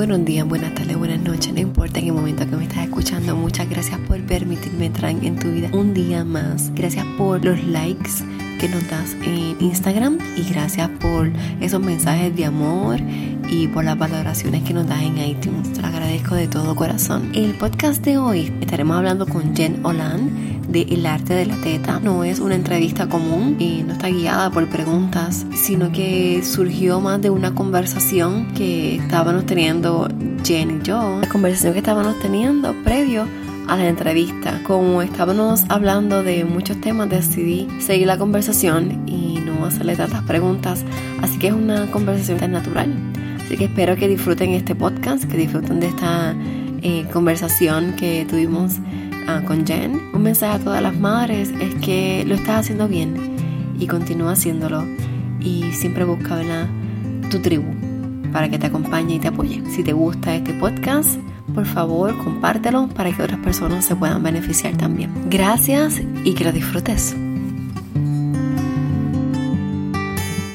Buenos días, buenas tardes, buenas noches, no importa en qué momento que me estás escuchando. Muchas gracias por permitirme entrar en tu vida un día más. Gracias por los likes que nos das en Instagram y gracias por esos mensajes de amor y por las valoraciones que nos das en iTunes. Te lo agradezco de todo corazón. El podcast de hoy estaremos hablando con Jen Olan de El arte de la teta. No es una entrevista común y no está guiada por preguntas, sino que surgió más de una conversación que estábamos teniendo Jen y yo. La conversación que estábamos teniendo previo a la entrevista. Como estábamos hablando de muchos temas, decidí seguir la conversación y no hacerle tantas preguntas. Así que es una conversación tan natural. Así que espero que disfruten este podcast, que disfruten de esta eh, conversación que tuvimos Ah, con Jen. Un mensaje a todas las madres es que lo estás haciendo bien y continúa haciéndolo y siempre busca tu tribu para que te acompañe y te apoye. Si te gusta este podcast, por favor compártelo para que otras personas se puedan beneficiar también. Gracias y que lo disfrutes.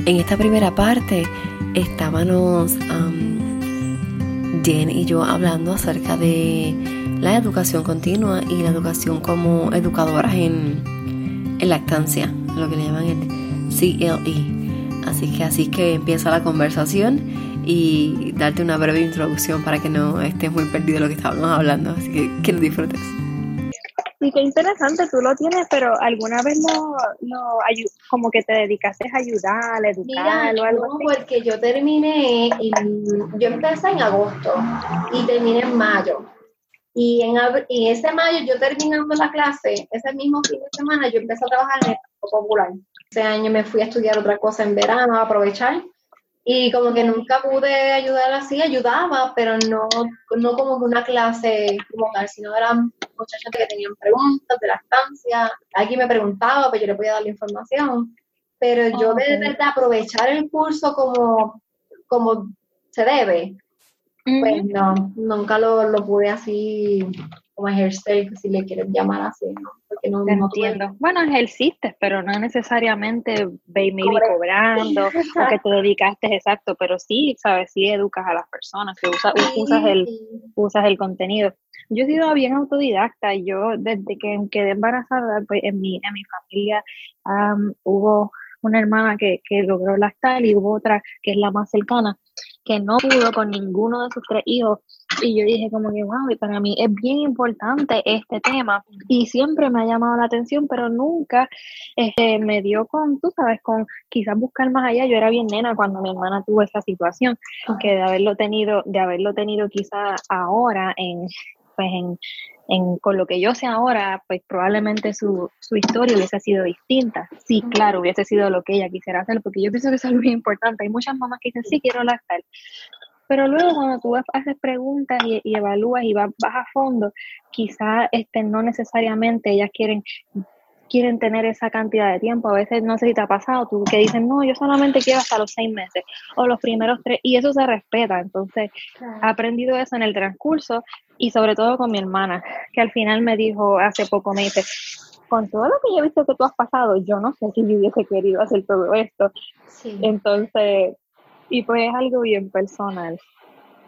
En esta primera parte estábamos Jen y yo hablando acerca de la educación continua y la educación como educadoras en, en lactancia, lo que le llaman el CLE. Así que así que empieza la conversación y darte una breve introducción para que no estés muy perdido de lo que estábamos hablando. Así que que lo disfrutes. Sí, qué interesante, tú lo tienes, pero alguna vez no, no como que te dedicaste a ayudar, a educar o algo no, porque yo terminé, yo empecé en agosto y terminé en mayo. Y en, ese mayo, yo terminando la clase, ese mismo fin de semana, yo empecé a trabajar en el popular. Ese año me fui a estudiar otra cosa en verano, a aprovechar. Y como que nunca pude ayudar así, ayudaba, pero no, no como una clase como tal, sino eran muchachos que tenían preguntas de la estancia. Alguien me preguntaba, pues yo le podía dar la información. Pero yo de verdad aprovechar el curso como, como se debe, pues no, nunca lo, lo pude así como ejercer, si le quieres llamar así, ¿no? Porque no, entiendo. bueno, ejerciste, pero no necesariamente maybe cobrando o que te dedicaste exacto, pero sí, sabes, sí educas a las personas, que usa, usas, el, usas el contenido. Yo he sido bien autodidacta, yo desde que quedé embarazada, pues en mi, en mi familia hubo una hermana que, que logró lactar y hubo otra que es la más cercana que no pudo con ninguno de sus tres hijos. Y yo dije como que, wow, y para mí es bien importante este tema. Y siempre me ha llamado la atención, pero nunca este, me dio con, tú sabes, con quizás buscar más allá. Yo era bien nena cuando mi hermana tuvo esa situación, que de haberlo tenido, de haberlo tenido quizás ahora en, pues en, en, con lo que yo sé ahora, pues probablemente su, su, historia hubiese sido distinta. Sí, claro, hubiese sido lo que ella quisiera hacer, porque yo pienso que eso es muy importante. Hay muchas mamás que dicen, sí, quiero lactar. Pero luego cuando tú haces preguntas y, evalúas y vas, vas, a fondo, quizás este, no necesariamente ellas quieren quieren tener esa cantidad de tiempo. A veces no sé si te ha pasado, tú que dicen, no, yo solamente quiero hasta los seis meses o los primeros tres, y eso se respeta. Entonces, he aprendido eso en el transcurso y sobre todo con mi hermana, que al final me dijo hace poco, me dice, con todo lo que yo he visto que tú has pasado, yo no sé si yo hubiese querido hacer todo esto. Entonces, y pues es algo bien personal.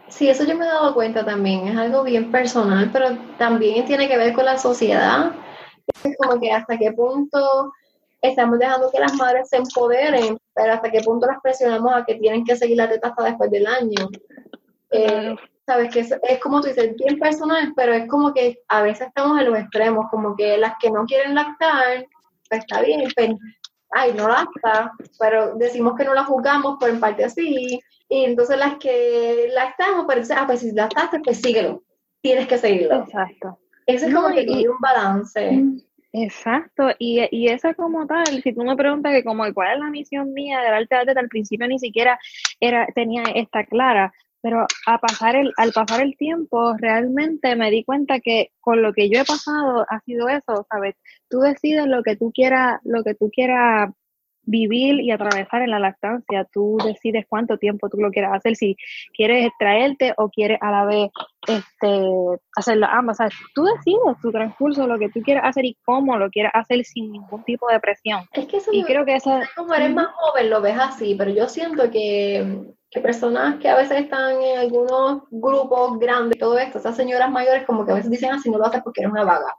Sí, eso yo me he dado cuenta también, es algo bien personal, pero también tiene que ver con la sociedad como que hasta qué punto estamos dejando que las madres se empoderen, pero hasta qué punto las presionamos a que tienen que seguir la teta hasta después del año. Eh, Sabes que es, como tú dices, bien personal, pero es como que a veces estamos en los extremos, como que las que no quieren lactar, pues está bien, pero, pues, ay, no lacta, pero decimos que no la juzgamos, por en parte así, y entonces las que lactamos, pero ah, pues si lactaste, pues síguelo, tienes que seguirlo. Exacto. Ese es como que hay un balance. Exacto, y, y esa como tal, si tú me preguntas que como cuál es la misión mía del arte arte, al principio ni siquiera era, tenía esta clara, pero a pasar el, al pasar el tiempo realmente me di cuenta que con lo que yo he pasado ha sido eso, ¿sabes? Tú decides lo que tú quieras, lo que tú quieras vivir y atravesar en la lactancia. Tú decides cuánto tiempo tú lo quieres hacer, si quieres extraerte o quieres a la vez este, hacerlo ambas. O tú decides tu transcurso, lo que tú quieres hacer y cómo lo quieres hacer sin ningún tipo de presión. Es que eso y creo que eso... Como eres más joven lo ves así, pero yo siento que que personas que a veces están en algunos grupos grandes, todo esto, esas señoras mayores como que a veces dicen así, no lo haces porque eres una vaga.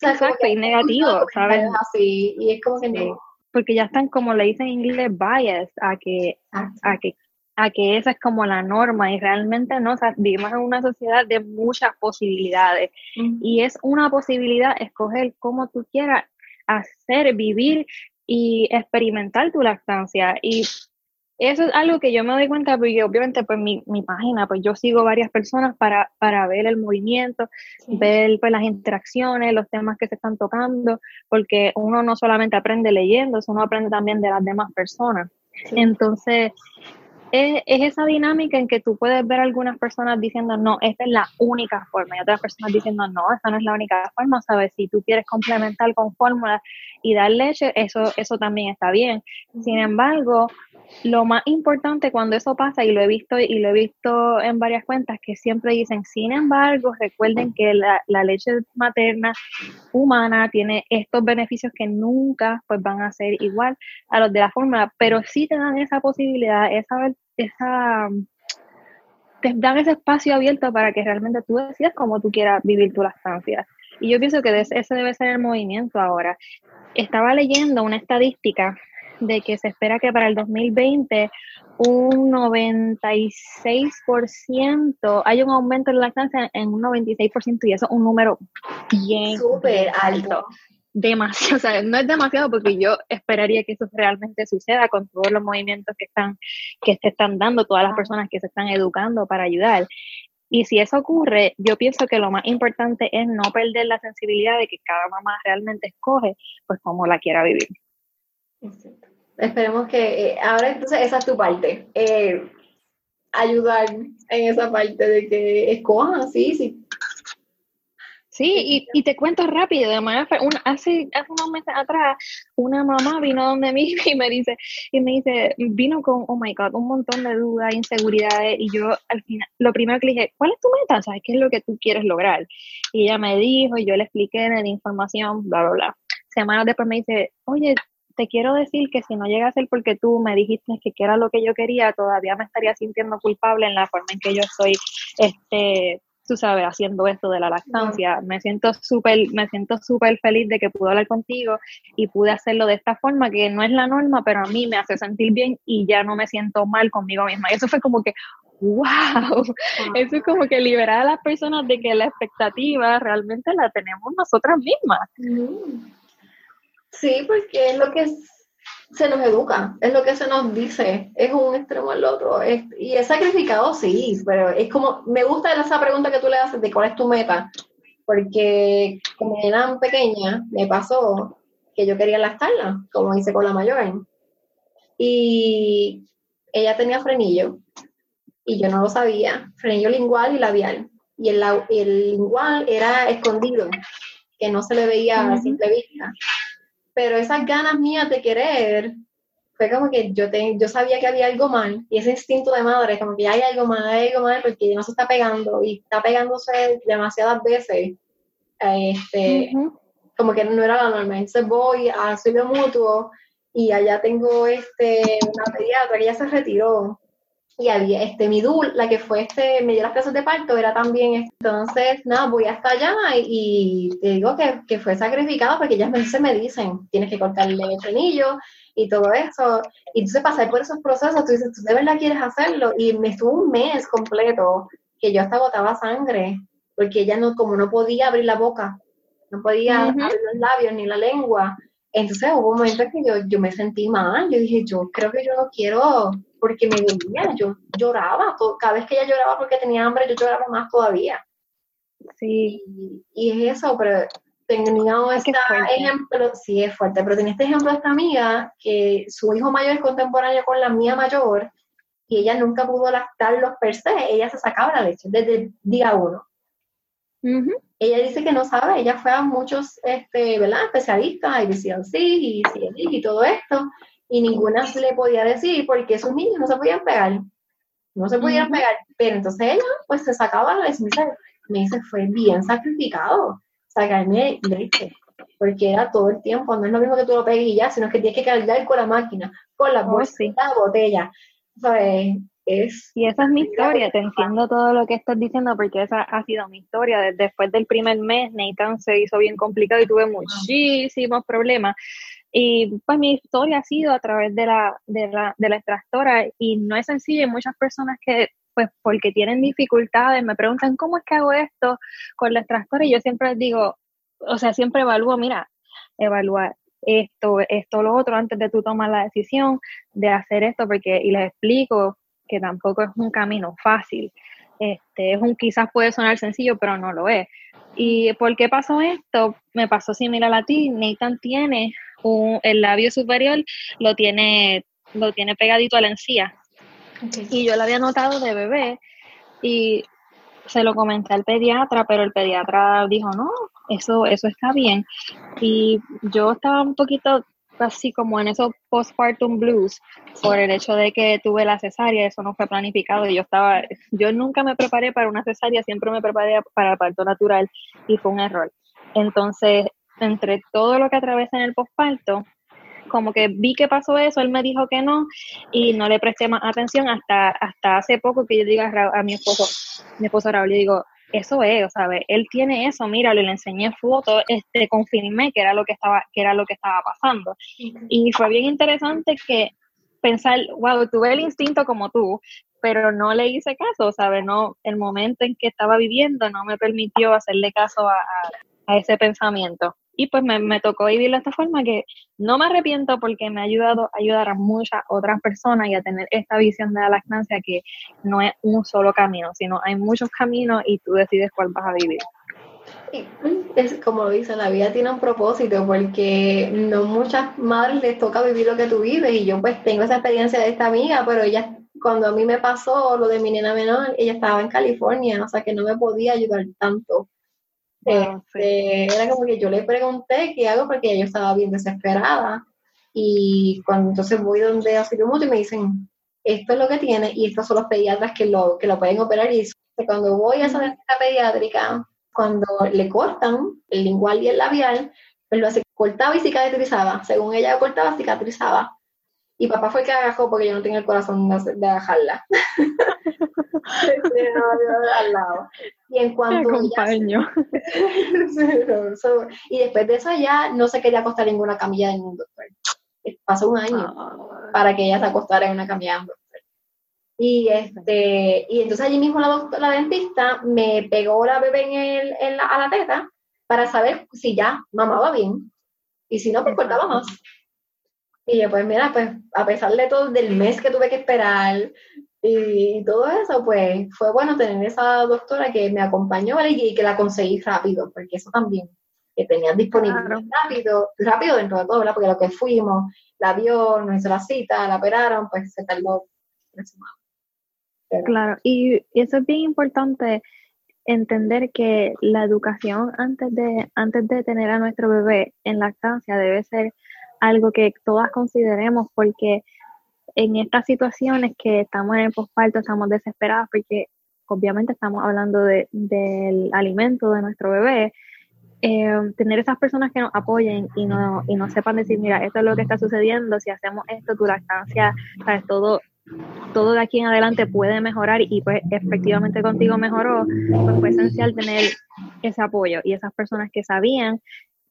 Exacto, y negativo, ¿sabes? Así, y es como que no. Porque ya están, como le dicen en inglés, bias, a que, a que a que esa es como la norma y realmente no, o sea, vivimos en una sociedad de muchas posibilidades y es una posibilidad escoger cómo tú quieras hacer, vivir y experimentar tu lactancia y eso es algo que yo me doy cuenta porque obviamente pues mi, mi página, pues yo sigo varias personas para, para ver el movimiento, ver pues las interacciones, los temas que se están tocando, porque uno no solamente aprende leyendo, uno aprende también de las demás personas. Entonces, es, esa dinámica en que tú puedes ver algunas personas diciendo, no, esta es la única forma, y otras personas diciendo, no, esta no es la única forma, ¿sabes? Si tú quieres complementar con fórmulas y dar leche, eso, eso también está bien. Sin embargo, lo más importante cuando eso pasa, y lo he visto y lo he visto en varias cuentas, que siempre dicen, sin embargo, recuerden que la, leche materna humana tiene estos beneficios que nunca pues van a ser igual a los de la fórmula, pero sí te dan esa posibilidad, esa, esa te dan ese espacio abierto para que realmente tú decidas cómo tú quieras vivir tu lactancia. Y yo pienso que ese debe ser el movimiento ahora. Estaba leyendo una estadística de que se espera que para el 2020 un 96%, hay un aumento en la lactancia en un 96% y eso es un número bien súper alto. Demasiado, o sea, no es demasiado porque yo esperaría que eso realmente suceda con todos los movimientos que están que se están dando, todas las personas que se están educando para ayudar. Y si eso ocurre, yo pienso que lo más importante es no perder la sensibilidad de que cada mamá realmente escoge pues como la quiera vivir. Esperemos que eh, ahora entonces esa es tu parte. Eh, ayudar en esa parte de que escojan, sí, sí. Sí, y, te cuento rápido, de manera, hace, hace unos meses atrás, una mamá vino donde mí y me dice, y me dice, vino con, oh my God, un montón de dudas, inseguridades, y yo al final, lo primero que le dije, ¿cuál es tu meta? ¿Sabes qué es lo que tú quieres lograr? Y ella me dijo, y yo le expliqué la información, bla, bla, bla. Semanas después me dice, oye, te quiero decir que si no llega a ser porque tú me dijiste que, era lo que yo quería, todavía me estaría sintiendo culpable en la forma en que yo estoy, este, tú sabes, haciendo esto de la lactancia. Me siento súper, me siento súper feliz de que pude hablar contigo y pude hacerlo de esta forma, que no es la norma, pero a mí me hace sentir bien y ya no me siento mal conmigo misma. Y eso fue como que, wow, eso es como que liberar a las personas de que la expectativa realmente la tenemos nosotras mismas. Mm. Sí, porque es lo que se nos educa, es lo que se nos dice, es un extremo al otro. y es sacrificado, sí, pero es como, me gusta esa pregunta que tú le haces de cuál es tu meta, porque como era pequeña, me pasó que yo quería lactarla, como hice con la mayor. Y ella tenía frenillo, y yo no lo sabía, frenillo lingual y labial. Y el, el lingual era escondido, que no se le veía a simple vista pero esas ganas mías de querer, fue como que yo, te, yo sabía que había algo mal, y ese instinto de madre, como que hay algo mal, hay algo mal, porque no se está pegando, y está pegándose demasiadas veces, este, como que no era la norma. Entonces voy a auxilio mutuo, y allá tengo este, una pediatra que ya se retiró, y había este mi dul, la que fue este, me dio las clases de parto, era también, entonces, nada, voy hasta allá y, te digo que, que, fue sacrificado porque ellas veces me dicen, tienes que cortarle el frenillo y todo eso, y entonces pasar por esos procesos, tú dices, tú de verdad quieres hacerlo, y me estuvo un mes completo que yo hasta botaba sangre, porque ella no, como no podía abrir la boca, no podía abrir los labios ni la lengua, entonces hubo un momento que yo, yo me sentí mal, yo dije, yo creo que yo no quiero porque me dolía, yo lloraba, cada vez que ella lloraba porque tenía hambre, yo lloraba más todavía. Sí. Y, es eso, pero tenía este ejemplo, sí es fuerte, pero tenía este ejemplo de esta amiga que su hijo mayor es contemporáneo con la mía mayor y ella nunca pudo lactarlos per se, ella se sacaba la leche desde el día uno. Ella dice que no sabe, ella fue a muchos este, ¿verdad? especialistas, IBCLC y CLI y todo esto, y ninguna le podía decir porque esos niños no se podían pegar, no se podían pegar, pero entonces ella pues se sacaba la leche, me dice, fue bien sacrificado. Sacarme leche, porque era todo el tiempo, no es lo mismo que tú lo pegues y ya, sino que tienes que cargar con la máquina, con la oh, la botella, es... Y esa es mi historia, te entiendo todo lo que estás diciendo porque esa ha sido mi historia. Después del primer mes, Nathan se hizo bien complicado y tuve muchísimos problemas. Y pues mi historia ha sido a través de la, de la, de la extractora y no es sencillo. Hay muchas personas que pues porque tienen dificultades me preguntan cómo es que hago esto con la extractora y yo siempre les digo, o sea, siempre evalúo, mira, evaluar esto, esto, lo otro, antes de tú tomar la decisión de hacer esto, porque, y les explico que tampoco es un camino fácil. Este, es un quizás puede sonar sencillo, pero no lo es. ¿Y por qué pasó esto? Me pasó similar a ti. Nathan tiene un, el labio superior, lo tiene, lo tiene pegadito a la encía. Y yo lo había notado de bebé y se lo comenté al pediatra, pero el pediatra dijo, no, eso, eso está bien. Y yo estaba un poquito así como en esos postpartum blues por el hecho de que tuve la cesárea, eso no fue planificado y yo estaba, yo nunca me preparé para una cesárea, siempre me preparé para el parto natural y fue un error. Entonces, entre todo lo que atravesé en el postparto, como que vi que pasó eso, él me dijo que no y no le presté más atención hasta, hasta hace poco que yo diga a, mi esposo, mi esposo Raúl, le digo, eso es, ¿sabes? Él tiene eso, míralo, le enseñé fotos, este, confirmé que era lo que estaba, que era lo que estaba pasando. Y fue bien interesante que pensar, wow, tuve el instinto como tú, pero no le hice caso, ¿sabes? No, el momento en que estaba viviendo no me permitió hacerle caso a, a ese pensamiento. Y pues me, me, tocó vivirlo de esta forma que no me arrepiento porque me ha ayudado a ayudar a muchas otras personas y a tener esta visión de la lactancia que no es un solo camino, sino hay muchos caminos y tú decides cuál vas a vivir. Es como dice, la vida tiene un propósito porque no muchas madres les toca vivir lo que tú vives y yo pues tengo esa experiencia de esta amiga, pero ella cuando a mí me pasó lo de mi nena menor, ella estaba en California, o sea que no me podía ayudar tanto este, era como que yo le pregunté qué hago porque yo estaba bien desesperada. Y cuando entonces voy donde auxilio mutuo y me dicen, esto es lo que tiene y estos son los pediatras que lo, que lo pueden operar. Y cuando voy a esa dentista pediátrica, cuando le cortan el lingual y el labial, pues lo hace, cortaba y cicatrizaba. Según ella cortaba, cicatrizaba. Y papá fue el que agajó porque yo no tenía el corazón de agajarla. al lado. Y en cuanto. y después de eso ya no se quería acostar en ninguna camilla de ningún doctor. Pasó un año ah. para que ella se acostara en una camilla de un doctor. Y, este, y entonces allí mismo la, la dentista me pegó la bebé en el, en la, a la teta para saber si ya mamaba bien. Y si no, pues cortaba más. Y yo, pues mira, pues a pesar de todo, del mes que tuve que esperar y todo eso, pues fue bueno tener esa doctora que me acompañó y que la conseguí rápido, porque eso también, que tenía disponible rápido, rápido dentro de todo, ¿verdad? Porque lo que fuimos, la vio, nos hizo la cita, la operaron, pues se tardó Claro, y, y eso es bien importante entender que la educación antes de, antes de tener a nuestro bebé en lactancia debe ser algo que todas consideremos porque en estas situaciones que estamos en el posparto estamos desesperados porque obviamente estamos hablando de, del alimento de nuestro bebé, eh, tener esas personas que nos apoyen y no, y no sepan decir, mira, esto es lo que está sucediendo, si hacemos esto, tu lactancia, sabes, todo, todo de aquí en adelante puede mejorar y pues efectivamente contigo mejoró, pues fue esencial tener ese apoyo y esas personas que sabían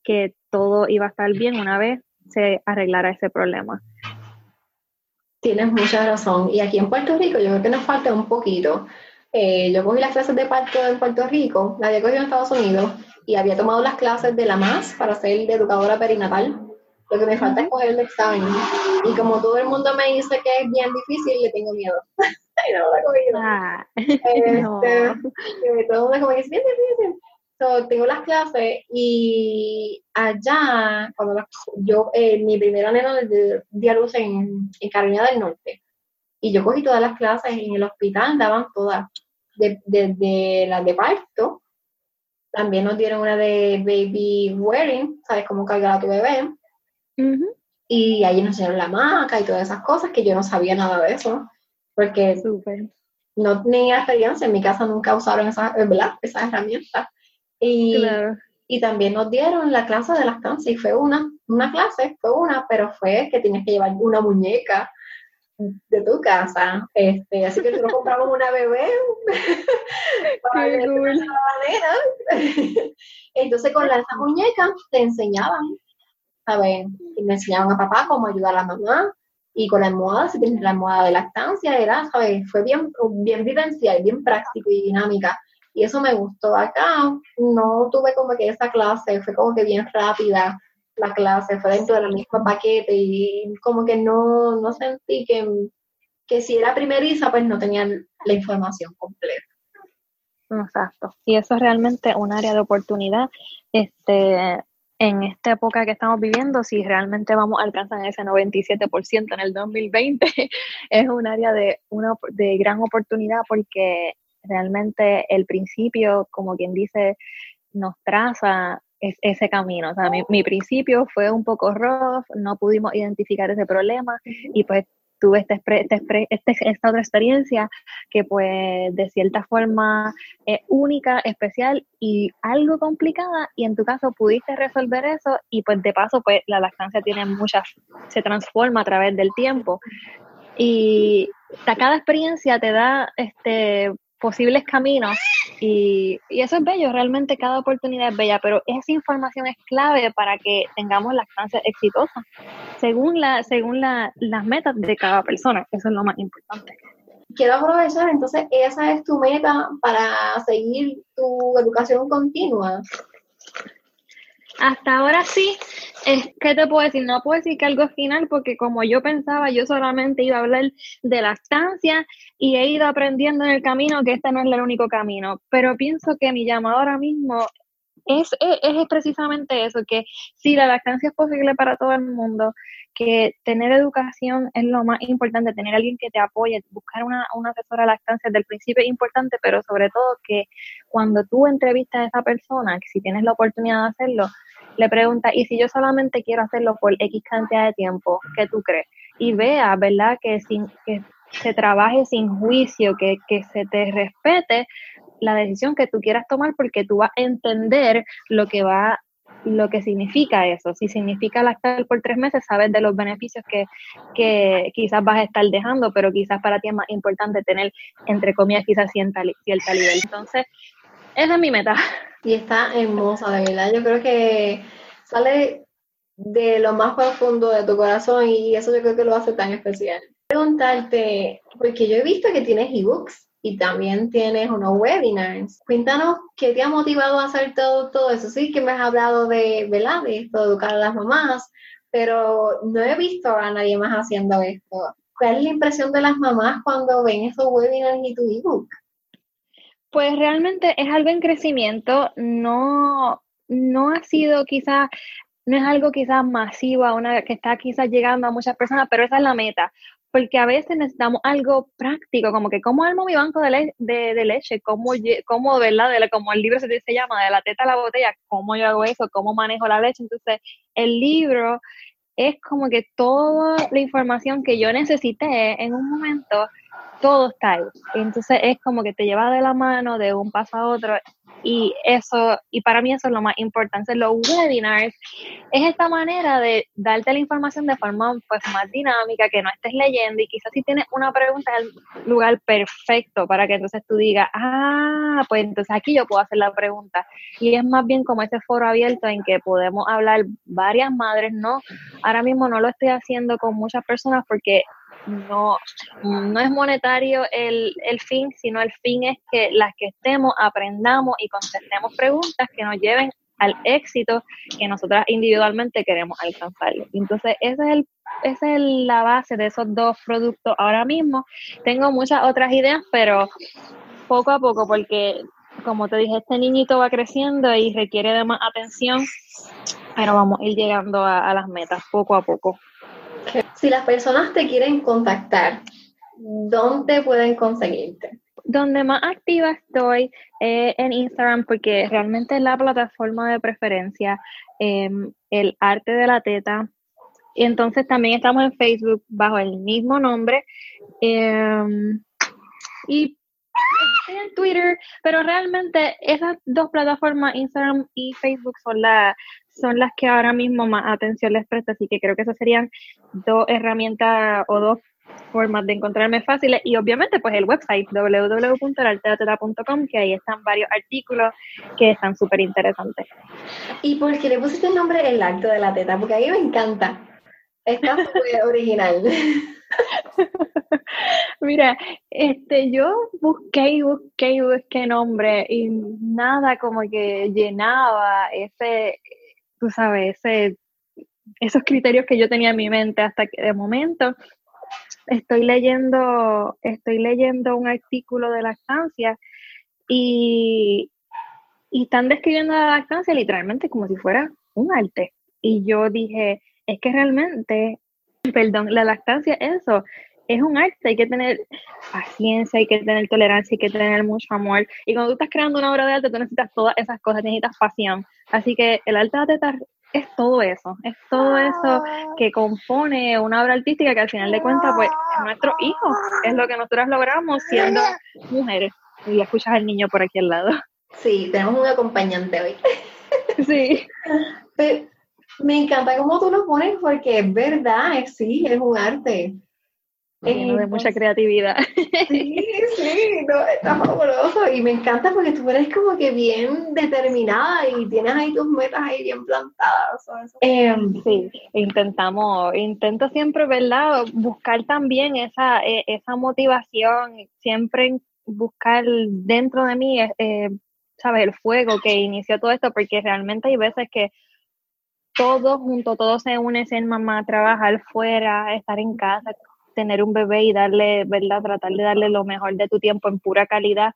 que todo iba a estar bien una vez se arreglara ese problema. Tienes mucha razón. Y aquí en Puerto Rico yo creo que nos falta un poquito. Eh, yo cogí las clases de parto en Puerto Rico, la había cogido en Estados Unidos y había tomado las clases de la MAS para ser de educadora perinatal. Lo que me falta es coger el examen. Y como todo el mundo me dice que es bien difícil, le tengo miedo. y no. Ah, este, no. Todo el mundo como que es bien difícil tengo las clases y allá, cuando yo, eh, mi primera nena di a luz en, Carolina del Norte y yo cogí todas las clases en el hospital, daban todas, desde las de parto, también nos dieron una de baby wearing, ¿sabes cómo cargar a tu bebé? Y ahí nos enseñaron la maca y todas esas cosas que yo no sabía nada de eso, porque no tenía experiencia, en mi casa nunca usaron esas, esas herramientas. Y, y también nos dieron la clase de lactancia y fue una, una clase, fue una, pero fue que tienes que llevar una muñeca de tu casa. Este, así que nosotros compramos una bebé para Qué cool. Entonces con las muñecas te enseñaban, ¿sabes? Y me enseñaban a papá cómo ayudar a la mamá. Y con la almohada, si tienes la almohada de lactancia, era, ¿sabes? Fue bien, bien vivencial, bien práctico y dinámica. Y eso me gustó. Acá no tuve como que esa clase, fue como que bien rápida la clase, fue dentro del mismo paquete y como que no, no sentí que, que si era primeriza, pues no tenían la información completa. Exacto. Y eso es realmente un área de oportunidad. Este, en esta época que estamos viviendo, si realmente vamos a alcanzar ese 97% en el 2020, es un área de, una, de gran oportunidad porque realmente el principio, como quien dice, nos traza ese camino. O sea, mi, principio fue un poco rough, no pudimos identificar ese problema y pues tuve este, este, este, esta otra experiencia que pues de cierta forma es única, especial y algo complicada y en tu caso pudiste resolver eso y pues de paso pues la lactancia tiene muchas, se transforma a través del tiempo y cada experiencia te da este posibles caminos y, eso es bello, realmente cada oportunidad es bella, pero esa información es clave para que tengamos lactancia exitosa, según, la, según la, las metas de cada persona, eso es lo más importante. Quiero aprovechar, entonces, esa es tu meta para seguir tu educación continua. Hasta ahora sí, es, ¿qué te puedo decir? No puedo decir que algo final porque como yo pensaba, yo solamente iba a hablar de la estancia y he ido aprendiendo en el camino que este no es el único camino, pero pienso que mi llamado ahora mismo es, es, precisamente eso, que si la lactancia es posible para todo el mundo, que tener educación es lo más importante, tener alguien que te apoye, buscar una, una asesora de lactancia desde el principio es importante, pero sobre todo que cuando tú entrevistas a esa persona, que si tienes la oportunidad de hacerlo, le pregunta, ¿y si yo solamente quiero hacerlo por X cantidad de tiempo, qué tú crees? Y vea, ¿verdad? Que, sin, que se trabaje sin juicio, que, que se te respete la decisión que tú quieras tomar porque tú vas a entender lo que va lo que significa eso. Si significa lactar por tres meses, sabes de los beneficios que, que quizás vas a estar dejando, pero quizás para ti es más importante tener, entre comillas, quizás cierta, cierta nivel. Entonces, esa es mi meta. Y está hermosa, de verdad. Yo creo que sale de lo más profundo de tu corazón y eso yo creo que lo hace tan especial. Preguntarte, porque yo he visto que tienes ebooks y también tienes unos webinars. Cuéntanos qué te ha motivado a hacer todo, todo eso. Sí que me has hablado de, ¿verdad? De esto, educar a las mamás, pero no he visto a nadie más haciendo esto. ¿Cuál es la impresión de las mamás cuando ven esos webinars y tu ebook? Pues realmente es algo en crecimiento, no, no ha sido quizás, no es algo quizás masivo, una, que está quizás llegando a muchas personas, pero esa es la meta, porque a veces necesitamos algo práctico, como que cómo armo mi banco de, de, leche, cómo, cómo, ¿verdad? De, como el libro se, se llama, de la teta a la botella, cómo yo hago eso, cómo manejo la leche, entonces el libro es como que toda la información que yo necesité en un momento todo está ahí. Entonces es como que te lleva de la mano de un paso a otro y eso, y para mí eso es lo más importante. Los webinars es esta manera de darte la información de forma pues más dinámica, que no estés leyendo y quizás si tienes una pregunta es el lugar perfecto para que entonces tú digas, ah, pues entonces aquí yo puedo hacer la pregunta. Y es más bien como ese foro abierto en que podemos hablar varias madres, ¿no? Ahora mismo no lo estoy haciendo con muchas personas porque no, no es monetario el, el, fin, sino el fin es que las que estemos aprendamos y contestemos preguntas que nos lleven al éxito que nosotras individualmente queremos alcanzar. Entonces, ese es el, esa es la base de esos dos productos ahora mismo. Tengo muchas otras ideas, pero poco a poco, porque como te dije, este niñito va creciendo y requiere de más atención, pero vamos a ir llegando a las metas poco a poco. Si las personas te quieren contactar, ¿dónde pueden conseguirte? Donde más activa estoy eh, en Instagram porque realmente es la plataforma de preferencia, em, el arte de la teta. Y entonces también estamos en Facebook bajo el mismo nombre. Em, y en Twitter, pero realmente esas dos plataformas, Instagram y Facebook, son la, son las que ahora mismo más atención les presta, así que creo que esas serían dos herramientas o dos formas de encontrarme fáciles y obviamente pues el website www.arteateta.com que ahí están varios artículos que están súper interesantes. ¿Y por qué le pusiste el nombre El Acto de la Teta? Porque a mí me encanta. Está súper original. Mira, este, yo busqué y busqué y busqué nombre y nada como que llenaba ese, tú sabes, ese, esos criterios que yo tenía en mi mente hasta que de momento estoy leyendo, estoy leyendo un artículo de lactancia y, y están describiendo la lactancia literalmente como si fuera un arte. Y yo dije, es que realmente, perdón, la lactancia, eso, es un arte, hay que tener paciencia, hay que tener tolerancia, hay que tener mucho amor. Y cuando tú estás creando una obra de arte, tú necesitas todas esas cosas, necesitas pasión. Así que el arte de teta es todo eso, es todo eso que compone una obra artística que al final de cuentas, pues, es nuestro hijo, es lo que nosotras logramos siendo mujeres. Y escuchas al niño por aquí al lado. Sí, tenemos un acompañante hoy. Sí. me encanta cómo tú lo pones porque es verdad, sí, es un arte de mucha creatividad. Sí, sí, no, está fabuloso. Y me encanta porque tú eres como que bien determinada y tienes ahí tus metas ahí bien plantadas. Em, sí, intentamos, intento siempre, ¿verdad? Buscar también esa, e, esa motivación, siempre buscar dentro de mí, eh, ¿sabes? El fuego que inició todo esto, porque realmente hay veces que todo junto, todo se une, ser mamá, trabajar fuera, estar en casa, tener un bebé y darle, ¿verdad? Tratar de darle lo mejor de tu tiempo en pura calidad.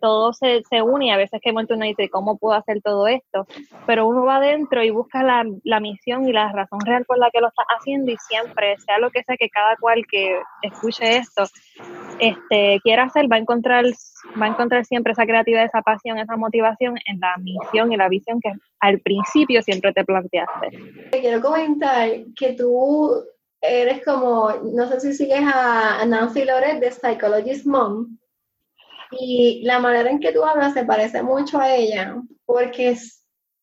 Todo se, se une y a veces que momento uno dice, ¿cómo puedo hacer todo esto? Pero uno va adentro y busca la, la misión y la razón real por la que lo está haciendo y siempre, sea lo que sea que cada cual que escuche esto, este, quiera hacer, va a encontrar va a encontrar siempre esa creatividad, esa pasión, esa motivación en la misión y la visión que al principio siempre te planteaste. Te quiero comentar que tú eres como, no sé si sigues a Nancy Loret de Psychologist Mom, y la manera en que tú hablas se parece mucho a ella, porque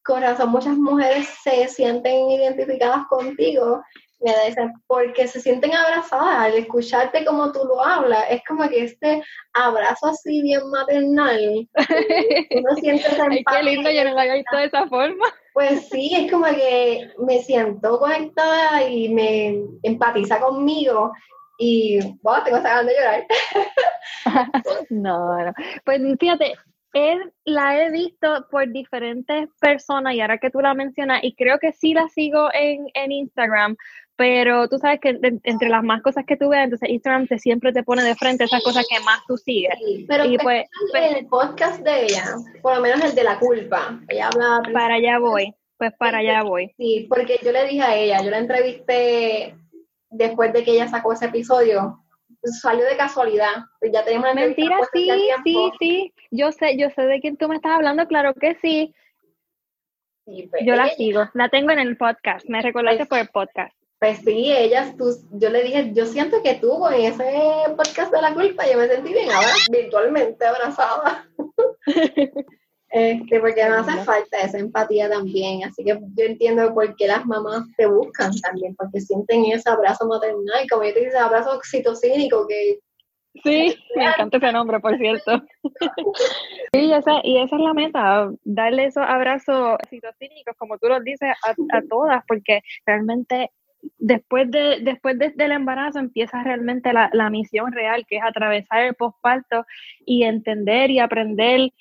con razón muchas mujeres se sienten identificadas contigo, me dicen, porque se sienten abrazadas al escucharte como tú lo hablas, es como que este abrazo así bien maternal, uno siente esa Ay, qué lindo, yo no lo había visto de esa forma. Pues sí, es como que me siento conectada y me empatiza conmigo y, wow, tengo ganas de llorar. no, no. Pues fíjate, él la he visto por diferentes personas y ahora que tú la mencionas, y creo que sí la sigo en, en Instagram, pero tú sabes que entre las más cosas que tú ves, entonces Instagram te siempre te pone de frente esas cosas que más tú sigues. pero y pues, pues, el podcast de ella, por lo menos el de la culpa, ella habla... Para allá voy, pues para allá voy. Sí, porque yo le dije a ella, yo la entrevisté después de que ella sacó ese episodio, salió de casualidad, pues ya tenemos una Mentira, sí, sí, sí, yo sé, yo sé de quién tú me estás hablando, claro que sí. Pues, yo la sigo, la tengo en el podcast, me recordaste pues por el podcast. Pues sí, ellas, tú, yo le dije, yo siento que tú con ese podcast de la culpa, yo me sentí bien ahora, virtualmente abrazada. este, porque me hace falta esa empatía también. Así que yo entiendo por qué las mamás te buscan también, porque sienten ese abrazo maternal, como yo te dije, abrazo oxitocínico que Sí, me encanta ese nombre, por cierto. Sí, esa, y esa es la meta, darle esos abrazos oxitocínicos, como tú los dices, a, a todas, porque realmente después, de, después del embarazo empieza realmente la, la, misión real, que es atravesar el posparto y entender y aprender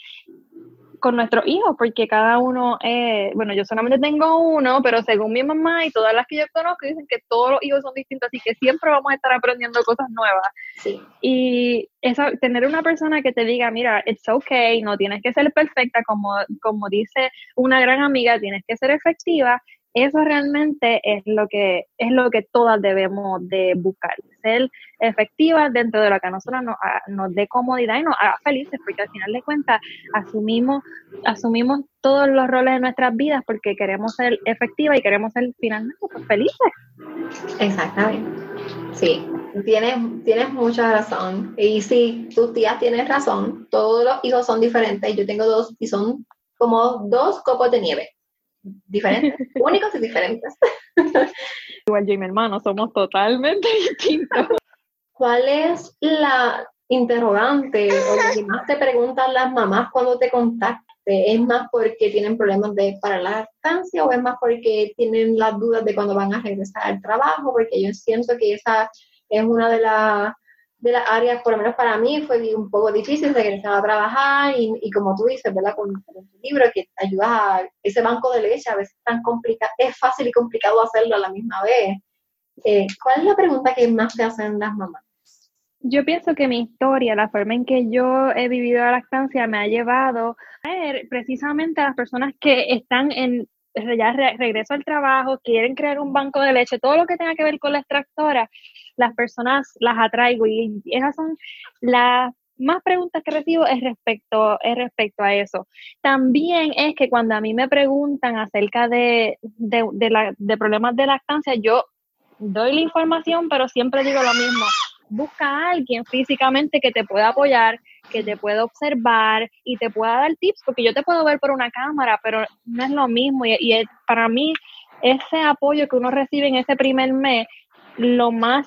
con nuestros hijos, porque cada uno, es, bueno, yo solamente tengo uno, pero según mi mamá y todas las que yo conozco, dicen que todos los hijos son distintos, así que siempre vamos a estar aprendiendo cosas nuevas. Sí. Y eso, tener una persona que te diga, mira, it's okay, no tienes que ser perfecta, como, como dice una gran amiga, tienes que ser efectiva, eso realmente es lo que es lo que todas debemos de buscar, ser efectivas dentro de lo que a nosotros nos, nos dé comodidad y nos haga felices, porque al final de cuentas asumimos, asumimos todos los roles de nuestras vidas porque queremos ser efectivas y queremos ser finalmente pues, felices. Exactamente. Sí, tienes, tienes mucha razón. Y sí, tus tías tienes razón. Todos los hijos son diferentes. Yo tengo dos y son como dos copos de nieve diferentes, únicos y diferentes. Igual yo y mi hermano somos totalmente distintos. ¿cuál es la interrogante o lo que más te preguntan las mamás cuando te contactan? ¿Es más porque tienen problemas de, para la lactancia o es más porque tienen las dudas de cuando van a regresar al trabajo? Porque yo siento que esa es una de las de las áreas, por lo menos para mí, fue un poco difícil regresar a trabajar y, y como tú dices, ¿verdad? Con, con tu libro que ayuda a ese banco de leche, a veces es tan complicado, es fácil y complicado hacerlo a la misma vez. Eh, ¿Cuál es la pregunta que más te hacen las mamás? Yo pienso que mi historia, la forma en que yo he vivido la lactancia, me ha llevado a ver precisamente a las personas que están en ya regreso al trabajo, quieren crear un banco de leche, todo lo que tenga que ver con la extractora, las personas las atraigo y esas son las más preguntas que recibo es respecto, es respecto a eso. También es que cuando a mí me preguntan acerca de, de, problemas de lactancia, yo doy la información, pero siempre digo lo mismo. Busca a alguien físicamente que te pueda apoyar, que te pueda observar y te pueda dar tips, porque yo te puedo ver por una cámara, pero no es lo mismo. Y para mí, ese apoyo que uno recibe en ese primer mes, lo más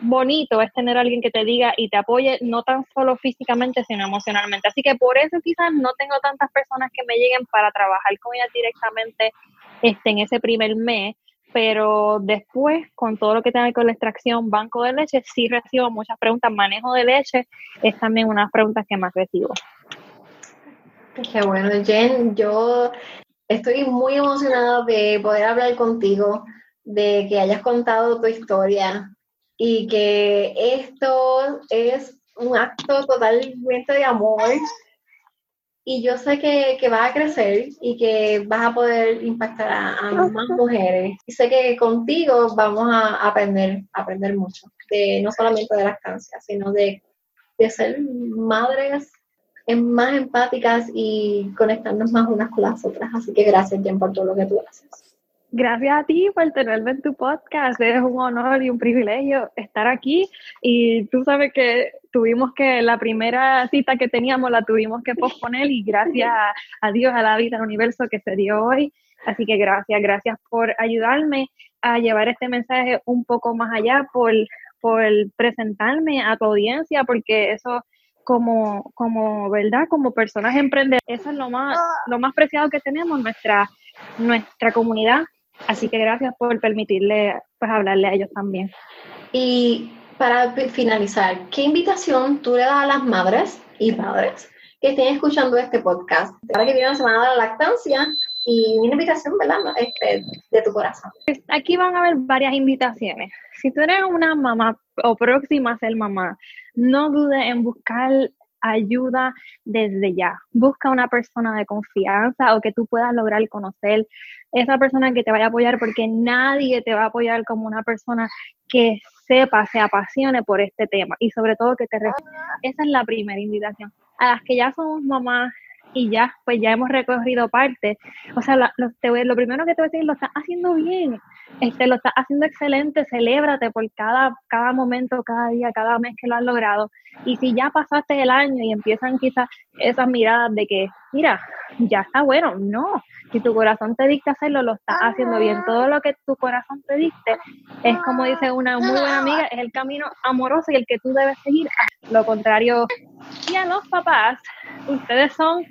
bonito es tener alguien que te diga y te apoye, no tan solo físicamente, sino emocionalmente. Así que por eso quizás no tengo tantas personas que me lleguen para trabajar con ellas directamente este, en ese primer mes, pero después, con todo lo que tiene con la extracción, banco de leche, sí recibo muchas preguntas. Manejo de leche es también una de las preguntas que más recibo. Qué bueno, Jen, yo estoy muy emocionada de poder hablar contigo, de que hayas contado tu historia y que esto es un acto totalmente de amor y yo sé que, que, vas a crecer y que vas a poder impactar a, más mujeres. Y sé que contigo vamos a aprender, aprender mucho, de, no solamente de lactancia, sino de, de ser madres más empáticas y conectarnos más unas con las otras. Así que gracias, Jen, por todo lo que tú haces. Gracias a ti por tenerme en tu podcast. Es un honor y un privilegio estar aquí. Y tú sabes que tuvimos que, la primera cita que teníamos la tuvimos que posponer y gracias a, Dios, a la vida, al universo que se dio hoy. Así que gracias, gracias por ayudarme a llevar este mensaje un poco más allá, por, por presentarme a tu audiencia, porque eso como, como, ¿verdad? Como personas emprendedoras, eso es lo más, lo más preciado que tenemos, nuestra, nuestra comunidad Así que gracias por permitirle pues hablarle a ellos también. Y para finalizar, ¿qué invitación tú le das a las madres y padres que estén escuchando este podcast? Para que viene la semana de la lactancia y una invitación, ¿verdad? Este, de tu corazón. Aquí van a haber varias invitaciones. Si tú eres una mamá o próxima a ser mamá, no dudes en buscar ayuda desde ya. Busca una persona de confianza o que tú puedas lograr conocer esa persona que te vaya a apoyar porque nadie te va a apoyar como una persona que sepa, se apasione por este tema y sobre todo que te Esa es la primera invitación. A las que ya somos mamás y ya, pues ya hemos recorrido parte. O sea, lo, lo primero que te voy a decir, lo estás haciendo bien este, lo estás haciendo excelente, celébrate por cada, cada momento, cada día, cada mes que lo has logrado. Y si ya pasaste el año y empiezan quizás esas miradas de que, mira, ya está bueno, no, si tu corazón te dicta hacerlo, lo estás haciendo bien. Todo lo que tu corazón te dicte es como dice una muy buena amiga, es el camino amoroso y el que tú debes seguir. Lo contrario, y a los papás, ustedes son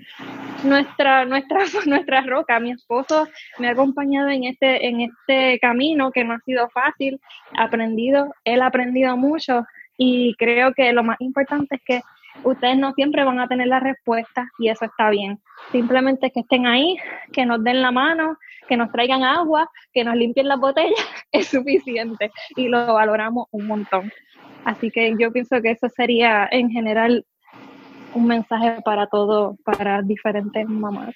nuestra, nuestra, nuestra roca. Mi esposo me ha acompañado en este, en este camino que no ha sido fácil, aprendido, él ha aprendido mucho y creo que lo más importante es que ustedes no siempre van a tener la respuesta y eso está bien. Simplemente que estén ahí, que nos den la mano, que nos traigan agua, que nos limpien las botellas, es suficiente y lo valoramos un montón. Así que yo pienso que eso sería en general un mensaje para todo, para diferentes mamás.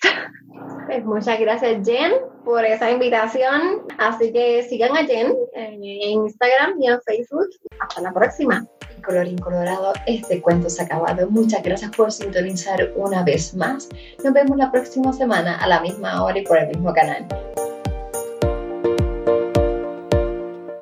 Pues muchas gracias Jen por esa invitación. Así que sigan a Jen en Instagram y en Facebook. Hasta la próxima. Colorín colorado, este cuento se ha acabado. Muchas gracias por sintonizar una vez más. Nos vemos la próxima semana a la misma hora y por el mismo canal.